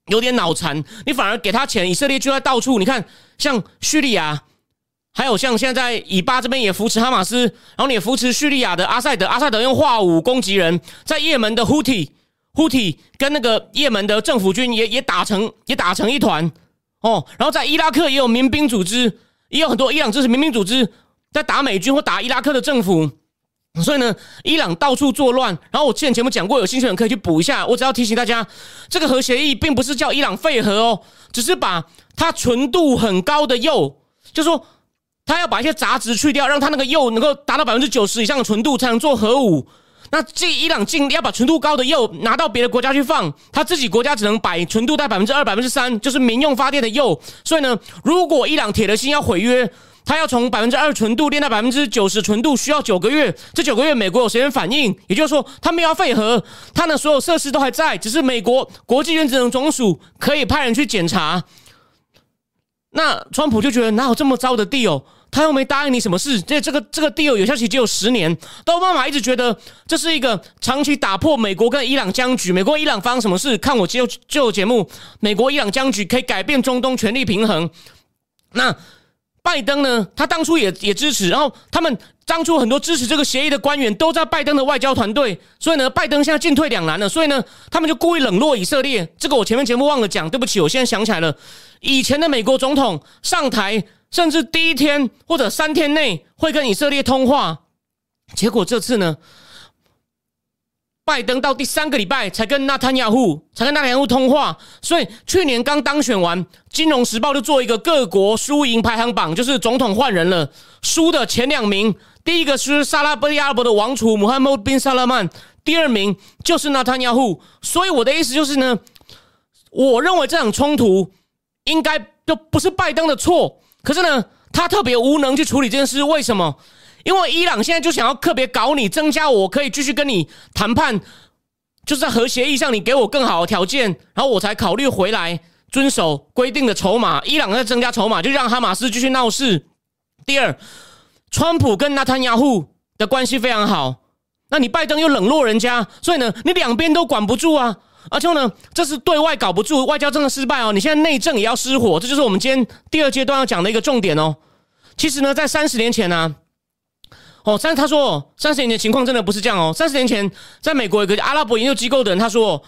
[SPEAKER 1] 有点脑残，你反而给他钱，以色列就在到处。你看，像叙利亚，还有像现在以巴这边也扶持哈马斯，然后你也扶持叙利亚的阿塞德，阿塞德用化武攻击人，在也门的胡体。胡体跟那个也门的政府军也也打成也打成一团哦，然后在伊拉克也有民兵组织，也有很多伊朗支持民兵组织在打美军或打伊拉克的政府，所以呢，伊朗到处作乱。然后我之前节目讲过，有兴趣的人可以去补一下。我只要提醒大家，这个核协议并不是叫伊朗废核哦，只是把它纯度很高的铀，就说他要把一些杂质去掉，让它那个铀能够达到百分之九十以上的纯度，才能做核武。那这伊朗尽要把纯度高的铀拿到别的国家去放，他自己国家只能摆纯度在百分之二、百分之三，就是民用发电的铀。所以呢，如果伊朗铁了心要毁约，他要从百分之二纯度练到百分之九十纯度，需要九个月。这九个月，美国有时间反应，也就是说，他们要废核，他的所有设施都还在，只是美国国际原子能总署可以派人去检查。那川普就觉得哪有这么糟的地哦？他又没答应你什么事，这这个这个 deal 有效期只有十年。奥巴马一直觉得这是一个长期打破美国跟伊朗僵局。美国伊朗发生什么事？看我就就节目，美国伊朗僵局可以改变中东权力平衡。那拜登呢？他当初也也支持，然后他们当初很多支持这个协议的官员都在拜登的外交团队，所以呢，拜登现在进退两难了。所以呢，他们就故意冷落以色列。这个我前面节目忘了讲，对不起，我现在想起来了。以前的美国总统上台。甚至第一天或者三天内会跟以色列通话，结果这次呢，拜登到第三个礼拜才跟纳坦雅胡才跟纳坦雅胡通话，所以去年刚当选完，《金融时报》就做一个各国输赢排行榜，就是总统换人了，输的前两名，第一个是萨拉布阿拉伯的王储穆罕默德宾萨拉曼，第二名就是纳坦雅胡，所以我的意思就是呢，我认为这场冲突应该就不是拜登的错。可是呢，他特别无能去处理这件事，为什么？因为伊朗现在就想要特别搞你，增加我可以继续跟你谈判，就是在核协议上你给我更好的条件，然后我才考虑回来遵守规定的筹码。伊朗在增加筹码，就让哈马斯继续闹事。第二，川普跟纳坦雅胡的关系非常好，那你拜登又冷落人家，所以呢，你两边都管不住啊。而且呢，这是对外搞不住，外交政策失败哦。你现在内政也要失火，这就是我们今天第二阶段要讲的一个重点哦。其实呢，在三十年前呢，哦，三他说三十年前情况真的不是这样哦。三十年前，在美国有个阿拉伯研究机构的人，他说，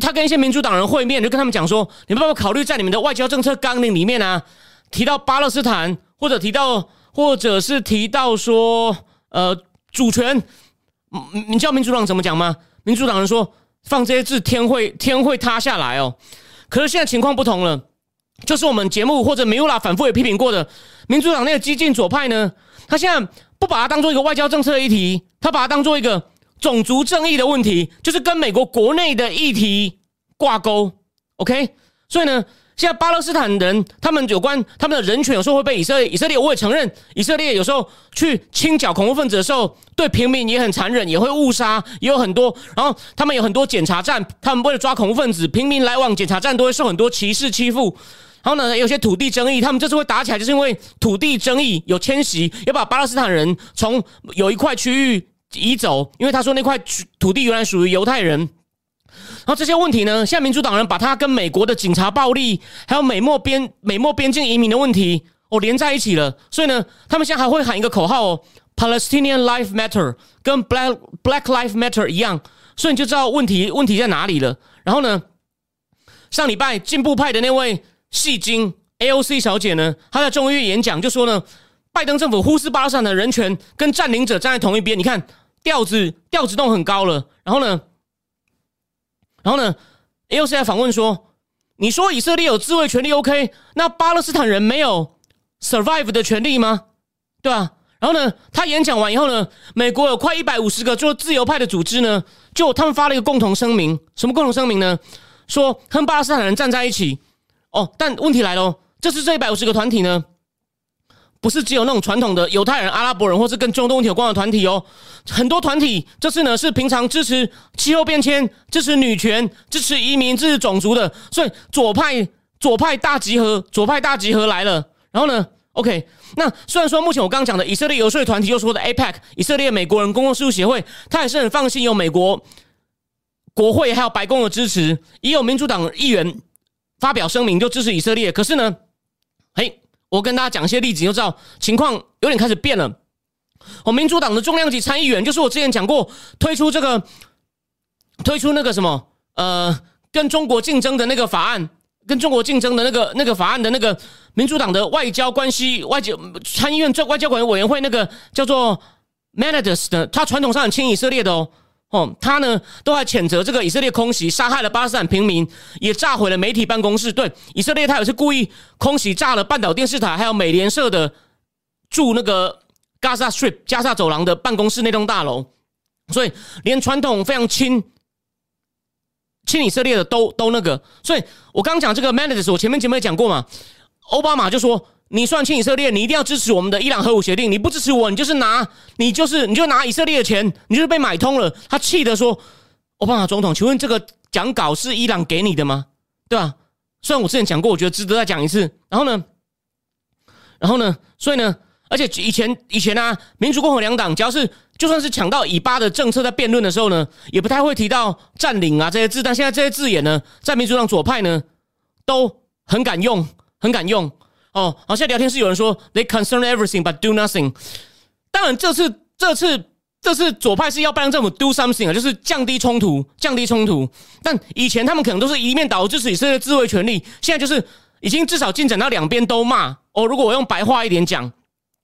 [SPEAKER 1] 他跟一些民主党人会面，就跟他们讲说，你们要不要考虑在你们的外交政策纲领里面啊，提到巴勒斯坦，或者提到，或者是提到说，呃，主权。你知道民主党怎么讲吗？民主党人说。放这些字，天会天会塌下来哦。可是现在情况不同了，就是我们节目或者米乌拉反复也批评过的，民主党那个激进左派呢，他现在不把它当做一个外交政策议题，他把它当做一个种族正义的问题，就是跟美国国内的议题挂钩。OK，所以呢。现在巴勒斯坦人，他们有关他们的人权，有时候会被以色列以色列，我也承认，以色列有时候去清剿恐怖分子的时候，对平民也很残忍，也会误杀，也有很多。然后他们有很多检查站，他们为了抓恐怖分子，平民来往检查站都会受很多歧视欺负。然后呢，有些土地争议，他们这次会打起来，就是因为土地争议有迁徙，要把巴勒斯坦人从有一块区域移走，因为他说那块土地原来属于犹太人。然后这些问题呢，现在民主党人把它跟美国的警察暴力，还有美墨边美墨边境移民的问题哦连在一起了。所以呢，他们现在还会喊一个口号哦，Palestinian Life Matter，跟 Black Black Life Matter 一样。所以你就知道问题问题在哪里了。然后呢，上礼拜进步派的那位戏精 AOC 小姐呢，她在众议院演讲就说呢。拜登政府忽视巴勒斯坦的人权，跟占领者站在同一边。你看调子调子都很高了。然后呢，然后呢，又是在访问说，你说以色列有自卫权利，OK？那巴勒斯坦人没有 survive 的权利吗？对吧？然后呢，他演讲完以后呢，美国有快一百五十个做自由派的组织呢，就他们发了一个共同声明。什么共同声明呢？说跟巴勒斯坦人站在一起。哦，但问题来了，这是这一百五十个团体呢，不是只有那种传统的犹太人、阿拉伯人，或是跟中东有关的团体哦。很多团体这次呢是平常支持气候变迁、支持女权、支持移民、支持种族的，所以左派左派大集合，左派大集合来了。然后呢，OK，那虽然说目前我刚刚讲的以色列游说团体又说的 APEC 以色列美国人公共事务协会，他也是很放心有美国国会还有白宫的支持，也有民主党议员。发表声明就支持以色列，可是呢，嘿，我跟大家讲一些例子，就知道情况有点开始变了。我民主党的重量级参议员，就是我之前讲过推出这个推出那个什么呃，跟中国竞争的那个法案，跟中国竞争的那个那个法案的那个民主党的外交关系外交参议院这外交管委员会那个叫做 Menendez 的，他传统上很亲以色列的哦。哦，他呢都还谴责这个以色列空袭杀害了巴勒斯坦平民，也炸毁了媒体办公室。对以色列，他也是故意空袭炸了半岛电视台，还有美联社的住那个 Gaza Strip 加沙走廊的办公室那栋大楼。所以，连传统非常亲亲以色列的都都那个。所以我刚讲这个 m a n a g e s 我前面节目也讲过嘛，奥巴马就说。你算亲以色列，你一定要支持我们的伊朗核武协定。你不支持我，你就是拿你就是你就拿以色列的钱，你就是被买通了。他气得说：“奥巴马总统，请问这个讲稿是伊朗给你的吗？对吧？”虽然我之前讲过，我觉得值得再讲一次。然后呢，然后呢，所以呢，而且以前以前啊，民主共和两党只要是就算是抢到以巴的政策，在辩论的时候呢，也不太会提到占领啊这些字。但现在这些字眼呢，在民主党左派呢，都很敢用，很敢用。哦，好，现在聊天室有人说 they concern everything but do nothing。当然，这次这次这次左派是要拜登政府 do something 啊，就是降低冲突，降低冲突。但以前他们可能都是一面倒支持以色列自卫权利，现在就是已经至少进展到两边都骂。哦，如果我用白话一点讲，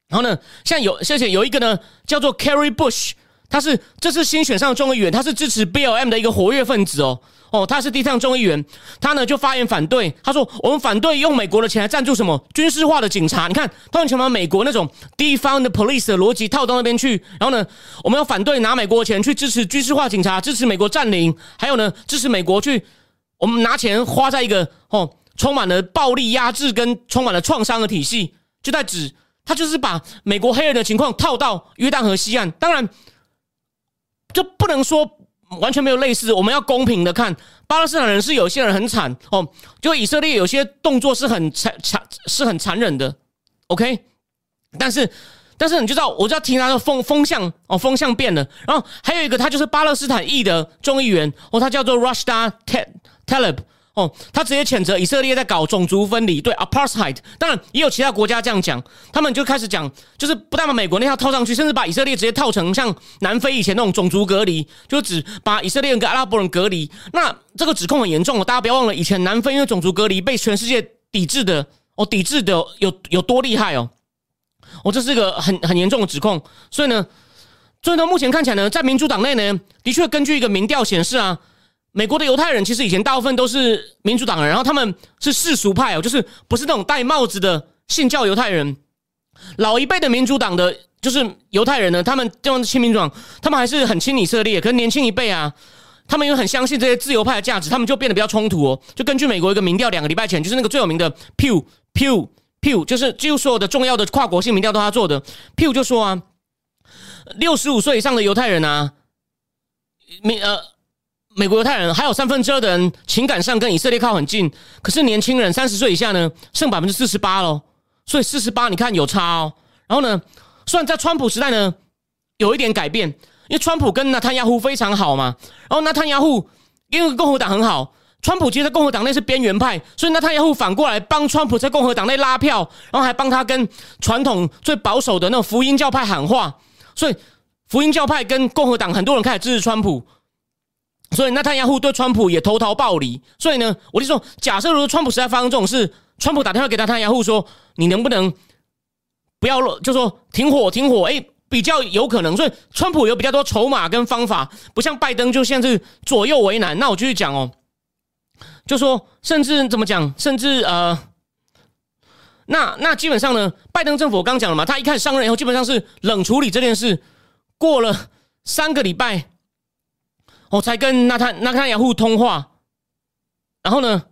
[SPEAKER 1] 然后呢，现在有现在有一个呢叫做 Carrie Bush，他是这次新选上众议员，他是支持 BLM 的一个活跃分子哦。哦，他是地上众议员，他呢就发言反对。他说：“我们反对用美国的钱来赞助什么军事化的警察。你看，他完全把美国那种地方的 police 的逻辑套到那边去。然后呢，我们要反对拿美国的钱去支持军事化警察，支持美国占领，还有呢，支持美国去我们拿钱花在一个哦充满了暴力压制跟充满了创伤的体系，就在指他就是把美国黑人的情况套到约旦河西岸。当然，就不能说。”完全没有类似，我们要公平的看巴勒斯坦人是有些人很惨哦，就以色列有些动作是很残残是很残忍的，OK，但是但是你就知道，我就要听他的风风向哦，风向变了，然后还有一个他就是巴勒斯坦裔的众议员哦，他叫做 Rashda Talib。哦，他直接谴责以色列在搞种族分离，对 apartheid。当然也有其他国家这样讲，他们就开始讲，就是不但把美国那套套上去，甚至把以色列直接套成像南非以前那种种族隔离，就只把以色列人跟阿拉伯人隔离。那这个指控很严重哦，大家不要忘了，以前南非因为种族隔离被全世界抵制的哦，抵制的有有多厉害哦。哦，这是一个很很严重的指控。所以呢，所以呢，目前看起来呢，在民主党内呢，的确根据一个民调显示啊。美国的犹太人其实以前大部分都是民主党人，然后他们是世俗派哦，就是不是那种戴帽子的信教犹太人。老一辈的民主党的就是犹太人呢，他们这样亲民主党，他们还是很亲以色列。可是年轻一辈啊，他们又很相信这些自由派的价值，他们就变得比较冲突哦。就根据美国一个民调，两个礼拜前就是那个最有名的 Pew Pew Pew，就是几乎所有的重要的跨国性民调都他做的。Pew 就说啊，六十五岁以上的犹太人啊，民呃。美国犹太人还有三分之二的人情感上跟以色列靠很近，可是年轻人三十岁以下呢，剩百分之四十八喽。所以四十八你看有差哦。然后呢，虽然在川普时代呢有一点改变，因为川普跟纳坦亚胡非常好嘛。然后纳坦亚胡因为共和党很好，川普其实共和党内是边缘派，所以纳坦亚胡反过来帮川普在共和党内拉票，然后还帮他跟传统最保守的那种福音教派喊话。所以福音教派跟共和党很多人开始支持川普。所以，那他雅虎对川普也投桃报李。所以呢，我就说，假设如果川普实在发生这种事，川普打电话给他他雅虎说：“你能不能不要就说停火停火，哎，比较有可能。所以川普有比较多筹码跟方法，不像拜登就现在是左右为难。那我继续讲哦，就说甚至怎么讲，甚至呃，那那基本上呢，拜登政府刚讲了嘛，他一开始上任以后，基本上是冷处理这件事，过了三个礼拜，我才跟纳坦纳坦雅互通话，然后呢？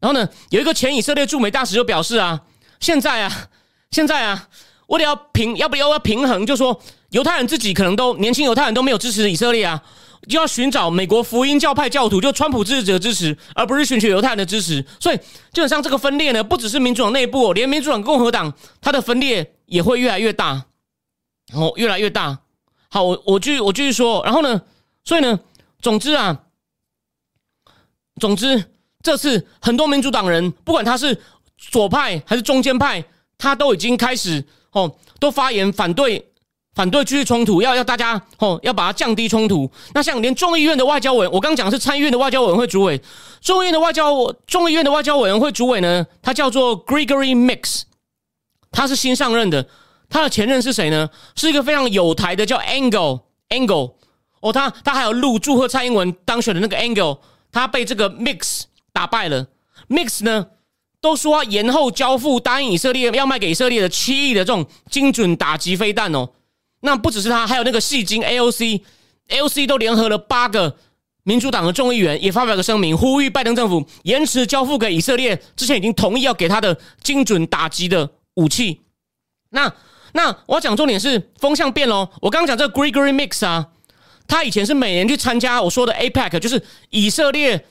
[SPEAKER 1] 然后呢，有一个前以色列驻美大使就表示啊，现在啊，现在啊，为了要平，要不要要平衡，就说犹太人自己可能都年轻犹太人都没有支持以色列啊，就要寻找美国福音教派教徒，就川普支持者支持，而不是寻求犹太人的支持。所以基本上这个分裂呢，不只是民主党内部，连民主党、共和党，它的分裂也会越来越大，哦，越来越大。好，我我继续我继续说，然后呢，所以呢，总之啊，总之。这次很多民主党人，不管他是左派还是中间派，他都已经开始哦，都发言反对反对继续冲突，要要大家哦，要把它降低冲突。那像连众议院的外交委，我刚讲的是参议院的外交委员会主委，众议院的外交众议院的外交委员会主委呢，他叫做 Gregory Mix，他是新上任的，他的前任是谁呢？是一个非常有台的叫 Angle Angle 哦，他他还有录祝贺蔡英文当选的那个 Angle，他被这个 Mix。打败了，Mix 呢都说延后交付，答应以色列要卖给以色列的七亿的这种精准打击飞弹哦。那不只是他，还有那个戏精 AOC，AOC 都联合了八个民主党的众议员，也发表个声明，呼吁拜登政府延迟交付给以色列之前已经同意要给他的精准打击的武器。那那我讲重点是风向变喽。我刚刚讲这个 Gregory Mix 啊，他以前是每年去参加我说的 APEC，就是以色列。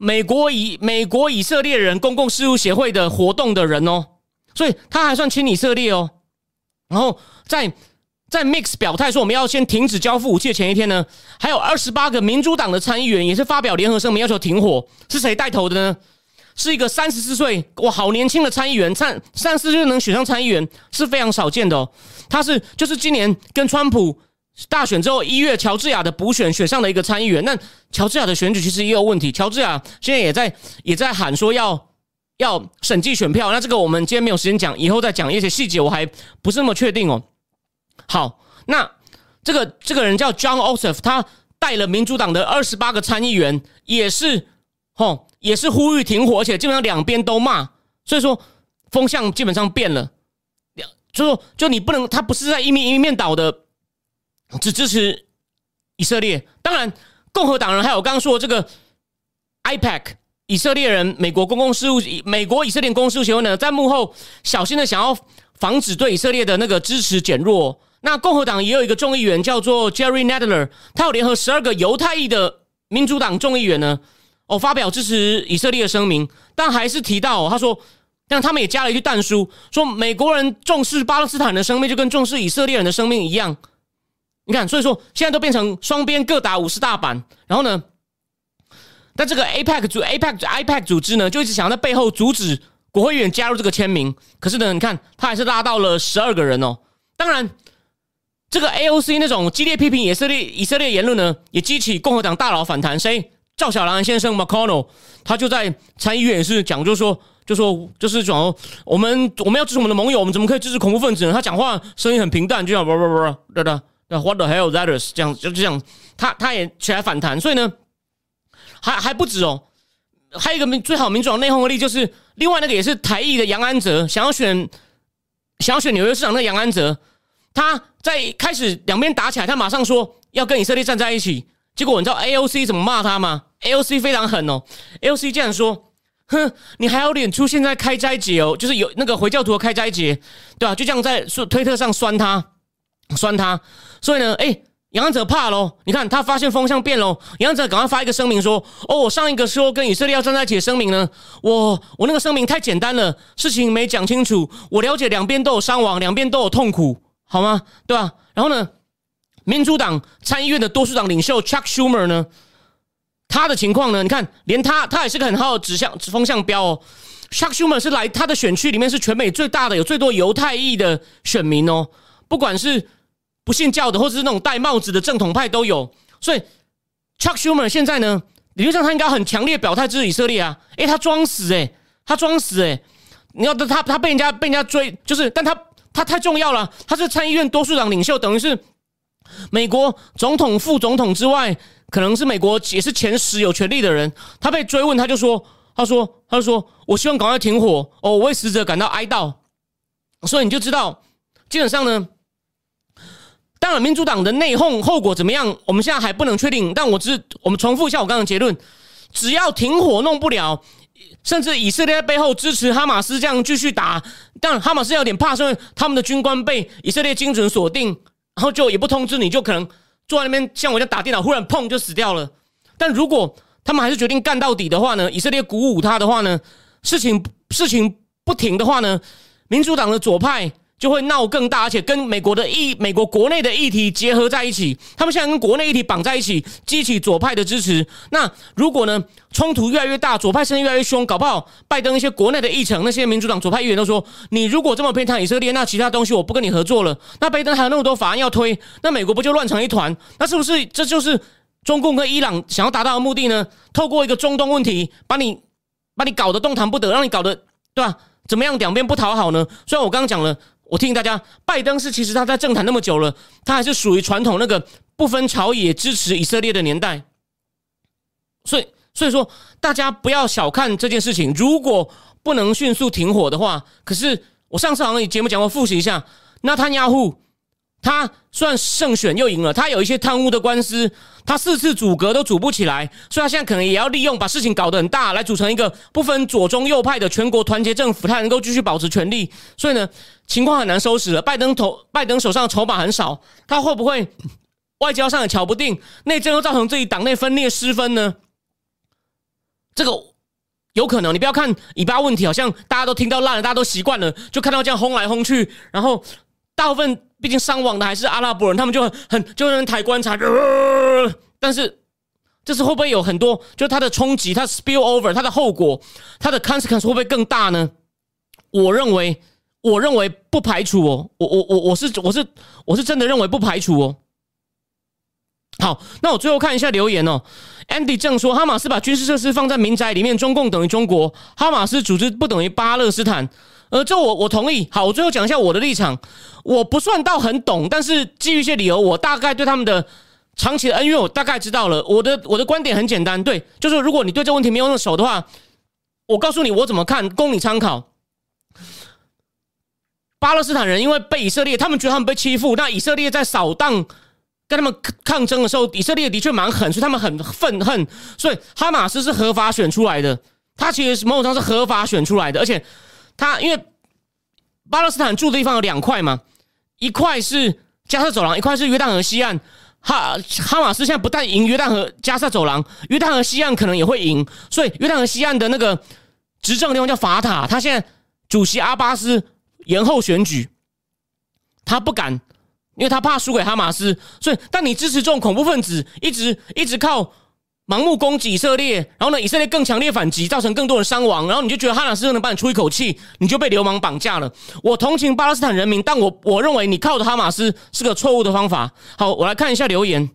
[SPEAKER 1] 美国以美国以色列人公共事务协会的活动的人哦，所以他还算亲以色列哦。然后在在 Mix 表态说我们要先停止交付武器的前一天呢，还有二十八个民主党的参议员也是发表联合声明要求停火。是谁带头的呢？是一个三十四岁哇，好年轻的参议员，参三十四岁能选上参议员是非常少见的哦。他是就是今年跟川普。大选之后一月，乔治亚的补选选上了一个参议员。那乔治亚的选举其实也有问题。乔治亚现在也在也在喊说要要审计选票。那这个我们今天没有时间讲，以后再讲一些细节，我还不是那么确定哦。好，那这个这个人叫 John Ossoff，他带了民主党的二十八个参议员，也是吼也是呼吁停火，而且基本上两边都骂，所以说风向基本上变了。就就你不能，他不是在一面一面倒的。只支持以色列，当然共和党人还有刚刚说的这个 IPAC 以色列人美国公共事务美国以色列公共事务协会呢，在幕后小心的想要防止对以色列的那个支持减弱。那共和党也有一个众议员叫做 Jerry Nadler，他有联合十二个犹太裔的民主党众议员呢，哦发表支持以色列的声明，但还是提到他说，但他们也加了一句弹书，说美国人重视巴勒斯坦的生命，就跟重视以色列人的生命一样。你看，所以说现在都变成双边各打五十大板，然后呢，但这个 APEC 组 APEC IPEC 组织呢，就一直想要在背后阻止国会议员加入这个签名。可是呢，你看他还是拉到了十二个人哦。当然，这个 AOC 那种激烈批评以色列以色列言论呢，也激起共和党大佬反弹。谁？赵小兰先生 McConnell，他就在参议院也是讲，就说就说就是讲我们我们要支持我们的盟友，我们怎么可以支持恐怖分子呢？他讲话声音很平淡，就像不不不，对的。那 What the hell that is？这样就这样，他他也起来反弹，所以呢，还还不止哦，还有一个民最好民主党内讧的例，就是另外那个也是台裔的杨安泽，想要选想要选纽约市长的杨安泽，他在开始两边打起来，他马上说要跟以色列站在一起，结果你知道 AOC 怎么骂他吗？AOC 非常狠哦，AOC 竟然说，哼，你还有脸出现在开斋节哦，就是有那个回教徒的开斋节，对吧？就这样在推特上酸他。酸他，所以呢，哎，杨安泽怕喽。你看他发现风向变喽，杨安泽赶快发一个声明说：“哦，我上一个说跟以色列要站在一起的声明呢，我我那个声明太简单了，事情没讲清楚。我了解两边都有伤亡，两边都有痛苦，好吗？对吧？然后呢，民主党参议院的多数党领袖 Chuck Schumer 呢，他的情况呢，你看，连他他也是个很好的指向指风向标哦。Chuck Schumer 是来他的选区里面是全美最大的，有最多犹太裔的选民哦，不管是。不信教的，或者是那种戴帽子的正统派都有，所以 Chuck Schumer 现在呢，理论上他应该很强烈表态支持以色列啊。诶，他装死诶，他装死诶，你要他他被人家被人家追，就是但他他太重要了，他是参议院多数党领袖，等于是美国总统、副总统之外，可能是美国也是前十有权力的人。他被追问，他就说：“他说，他就说，我希望赶快停火哦，我为死者感到哀悼。”所以你就知道，基本上呢，当然民主党的内讧后果怎么样，我们现在还不能确定。但我只我们重复一下我刚刚的结论：只要停火弄不了。甚至以色列在背后支持哈马斯这样继续打，但哈马斯有点怕，所以他们的军官被以色列精准锁定，然后就也不通知你，就可能坐在那边像我在打电脑，忽然砰就死掉了。但如果他们还是决定干到底的话呢？以色列鼓舞他的话呢？事情事情不停的话呢？民主党的左派。就会闹更大，而且跟美国的议、美国国内的议题结合在一起。他们现在跟国内议题绑在一起，激起左派的支持。那如果呢，冲突越来越大，左派声音越来越凶，搞不好拜登一些国内的议程，那些民主党左派议员都说：“你如果这么偏袒以色列，那其他东西我不跟你合作了。”那拜登还有那么多法案要推，那美国不就乱成一团？那是不是这就是中共跟伊朗想要达到的目的呢？透过一个中东问题，把你把你搞得动弹不得，让你搞得对吧？怎么样两边不讨好呢？虽然我刚刚讲了。我提醒大家，拜登是其实他在政坛那么久了，他还是属于传统那个不分朝野支持以色列的年代，所以所以说大家不要小看这件事情。如果不能迅速停火的话，可是我上次好像节目讲过，复习一下，纳坦亚胡。他算胜选又赢了，他有一些贪污的官司，他四次阻隔都阻不起来，所以他现在可能也要利用把事情搞得很大，来组成一个不分左中右派的全国团结政府，他能够继续保持权力。所以呢，情况很难收拾了。拜登头，拜登手上的筹码很少，他会不会外交上也瞧不定，内政又造成自己党内分裂失分呢？这个有可能。你不要看以巴问题，好像大家都听到烂了，大家都习惯了，就看到这样轰来轰去，然后大部分。毕竟伤亡的还是阿拉伯人，他们就很很就能抬棺材。但是这次会不会有很多，就是它的冲击，它 spill over，它的后果，它的 consequence 会不会更大呢？我认为，我认为不排除哦。我我我我是我是我是真的认为不排除哦。好，那我最后看一下留言哦。Andy 正说，哈马斯把军事设施放在民宅里面，中共等于中国，哈马斯组织不等于巴勒斯坦。呃，这我我同意。好，我最后讲一下我的立场。我不算到很懂，但是基于一些理由，我大概对他们的长期的恩怨，我大概知道了。我的我的观点很简单，对，就是如果你对这问题没有那么熟的话，我告诉你我怎么看，供你参考。巴勒斯坦人因为被以色列，他们觉得他们被欺负，那以色列在扫荡跟他们抗争的时候，以色列的确蛮狠，所以他们很愤恨。所以哈马斯是合法选出来的，他其实某种上是合法选出来的，而且。他因为巴勒斯坦住的地方有两块嘛，一块是加沙走廊，一块是约旦河西岸。哈哈马斯现在不但赢约旦河加沙走廊，约旦河西岸可能也会赢。所以约旦河西岸的那个执政地方叫法塔，他现在主席阿巴斯延后选举，他不敢，因为他怕输给哈马斯。所以，但你支持这种恐怖分子，一直一直靠。盲目攻击以色列，然后呢，以色列更强烈反击，造成更多人伤亡，然后你就觉得哈马斯能帮你出一口气，你就被流氓绑架了。我同情巴勒斯坦人民，但我我认为你靠着哈马斯是个错误的方法。好，我来看一下留言：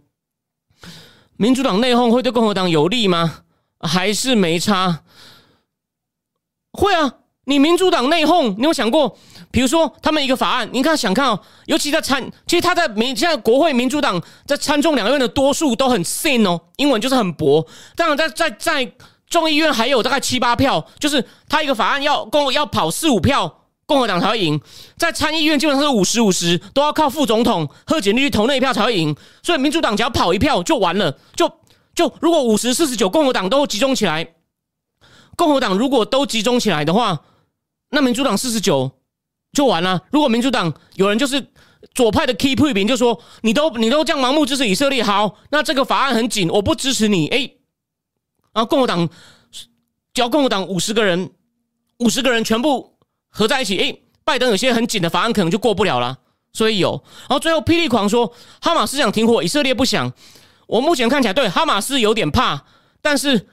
[SPEAKER 1] 民主党内讧会对共和党有利吗？还是没差？会啊。你民主党内讧，你有想过？比如说，他们一个法案，你看想看哦，尤其在参，其实他在民现在国会民主党在参众两院的多数都很 thin 哦，英文就是很薄。当然，在在在众议院还有大概七八票，就是他一个法案要共要跑四五票，共和党才会赢。在参议院基本上是五十五十，都要靠副总统贺锦丽去投那一票才会赢。所以民主党只要跑一票就完了，就就如果五十四十九共和党都集中起来，共和党如果都集中起来的话。那民主党四十九就完了。如果民主党有人就是左派的 key 批评，就说你都你都这样盲目支持以色列，好，那这个法案很紧，我不支持你。哎，然后共和党交共和党五十个人，五十个人全部合在一起，哎，拜登有些很紧的法案可能就过不了了。所以有，然后最后霹雳狂说哈马斯想停火，以色列不想。我目前看起来对哈马斯有点怕，但是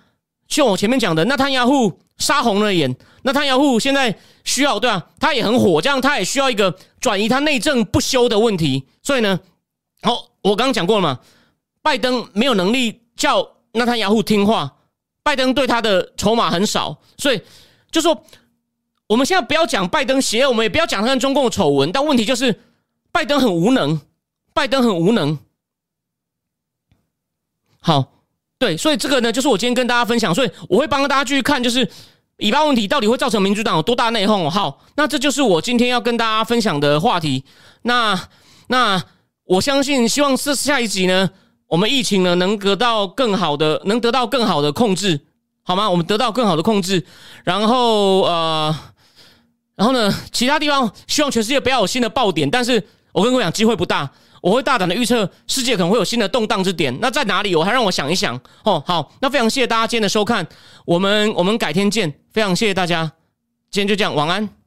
[SPEAKER 1] 就我前面讲的，纳坦雅胡杀红了眼。那他雅虎现在需要对啊，他也很火，这样他也需要一个转移他内政不修的问题。所以呢，好，我刚刚讲过了嘛，拜登没有能力叫那他雅虎听话，拜登对他的筹码很少，所以就说我们现在不要讲拜登邪恶，我们也不要讲他跟中共的丑闻，但问题就是拜登很无能，拜登很无能。好，对，所以这个呢，就是我今天跟大家分享，所以我会帮大家继续看，就是以巴问题到底会造成民主党有多大内讧。好，那这就是我今天要跟大家分享的话题。那那我相信，希望是下一集呢，我们疫情呢能得到更好的，能得到更好的控制，好吗？我们得到更好的控制，然后呃，然后呢，其他地方希望全世界不要有新的爆点，但是我跟各位讲，机会不大。我会大胆的预测，世界可能会有新的动荡之点。那在哪里？我还让我想一想。哦，好，那非常谢谢大家今天的收看，我们我们改天见。非常谢谢大家，今天就这样，晚安。